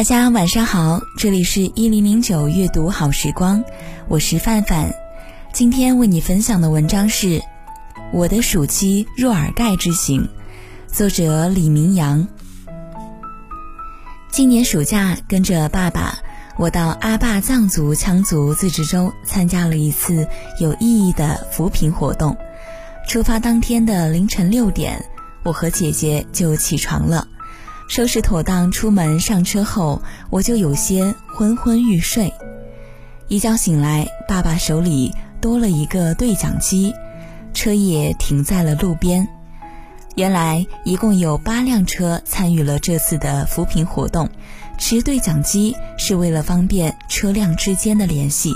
大家晚上好，这里是一零零九阅读好时光。我是范范，今天为你分享的文章是《我的暑期若尔盖之行》，作者李明阳。今年暑假跟着爸爸，我到阿坝藏族羌族自治州参加了一次有意义的扶贫活动。出发当天的凌晨六点，我和姐姐就起床了，收拾妥当出门上车后，我就有些昏昏欲睡。一觉醒来，爸爸手里多了一个对讲机，车也停在了路边。原来一共有八辆车参与了这次的扶贫活动，持对讲机是为了方便车辆之间的联系。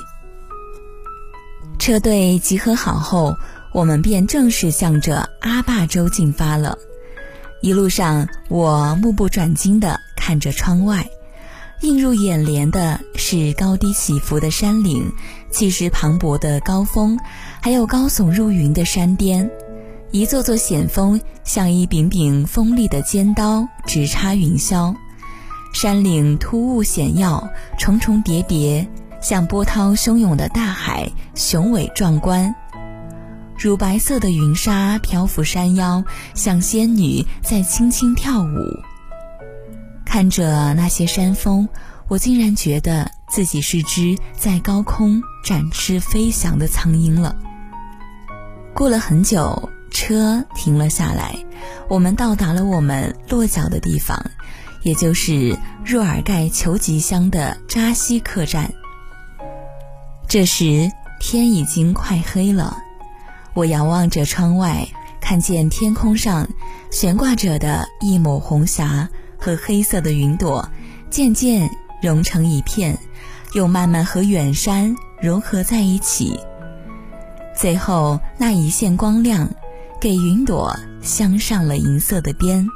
车队集合好后，我们便正式向着阿坝州进发了。一路上，我目不转睛地看着窗外。映入眼帘的是高低起伏的山岭，气势磅礴的高峰，还有高耸入云的山巅。一座座险峰像一柄柄锋利的尖刀，直插云霄。山岭突兀险要，重重叠叠，像波涛汹涌的大海，雄伟壮观。乳白色的云纱漂浮山腰，像仙女在轻轻跳舞。看着那些山峰，我竟然觉得自己是只在高空展翅飞翔的苍鹰了。过了很久，车停了下来，我们到达了我们落脚的地方，也就是若尔盖求吉乡的扎西客栈。这时天已经快黑了，我遥望着窗外，看见天空上悬挂着的一抹红霞。和黑色的云朵渐渐融成一片，又慢慢和远山融合在一起。最后那一线光亮，给云朵镶上了银色的边，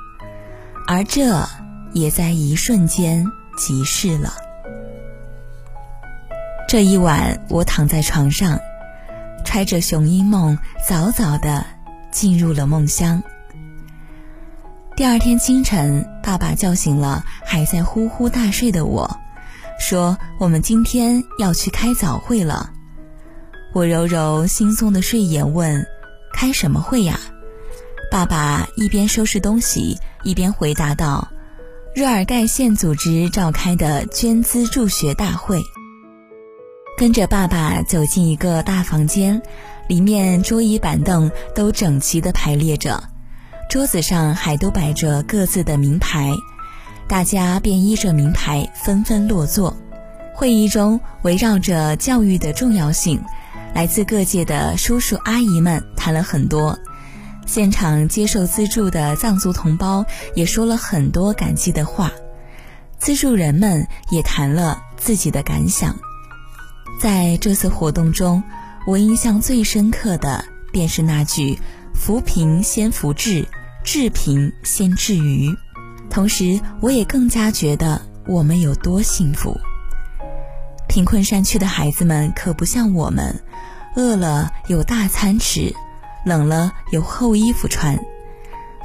而这也在一瞬间即逝了。这一晚，我躺在床上，揣着雄鹰梦，早早的进入了梦乡。第二天清晨，爸爸叫醒了还在呼呼大睡的我，说：“我们今天要去开早会了。”我揉揉惺忪的睡眼，问：“开什么会呀？”爸爸一边收拾东西，一边回答道：“热尔盖县组织召开的捐资助学大会。”跟着爸爸走进一个大房间，里面桌椅板凳都整齐地排列着。桌子上还都摆着各自的名牌，大家便依着名牌纷纷落座。会议中围绕着教育的重要性，来自各界的叔叔阿姨们谈了很多。现场接受资助的藏族同胞也说了很多感激的话，资助人们也谈了自己的感想。在这次活动中，我印象最深刻的便是那句“扶贫先扶志”。治贫先治愚，同时我也更加觉得我们有多幸福。贫困山区的孩子们可不像我们，饿了有大餐吃，冷了有厚衣服穿。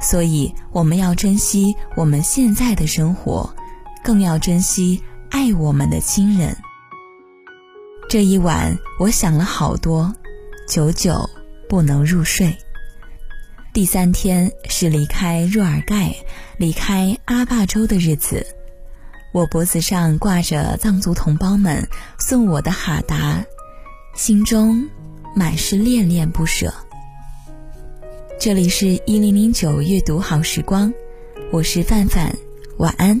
所以我们要珍惜我们现在的生活，更要珍惜爱我们的亲人。这一晚，我想了好多，久久不能入睡。第三天是离开若尔盖、离开阿坝州的日子，我脖子上挂着藏族同胞们送我的哈达，心中满是恋恋不舍。这里是一零零九阅读好时光，我是范范，晚安。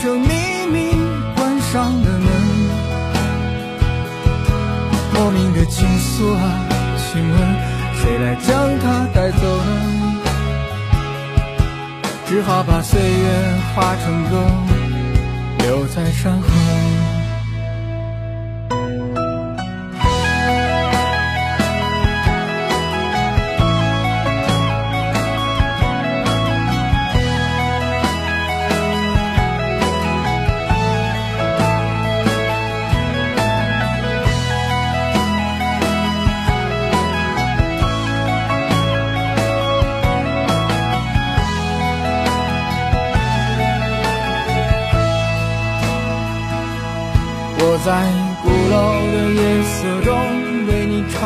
这秘密，关上的门。莫名的情愫啊，请问谁来将它带走呢？只好把岁月化成歌，留在山河。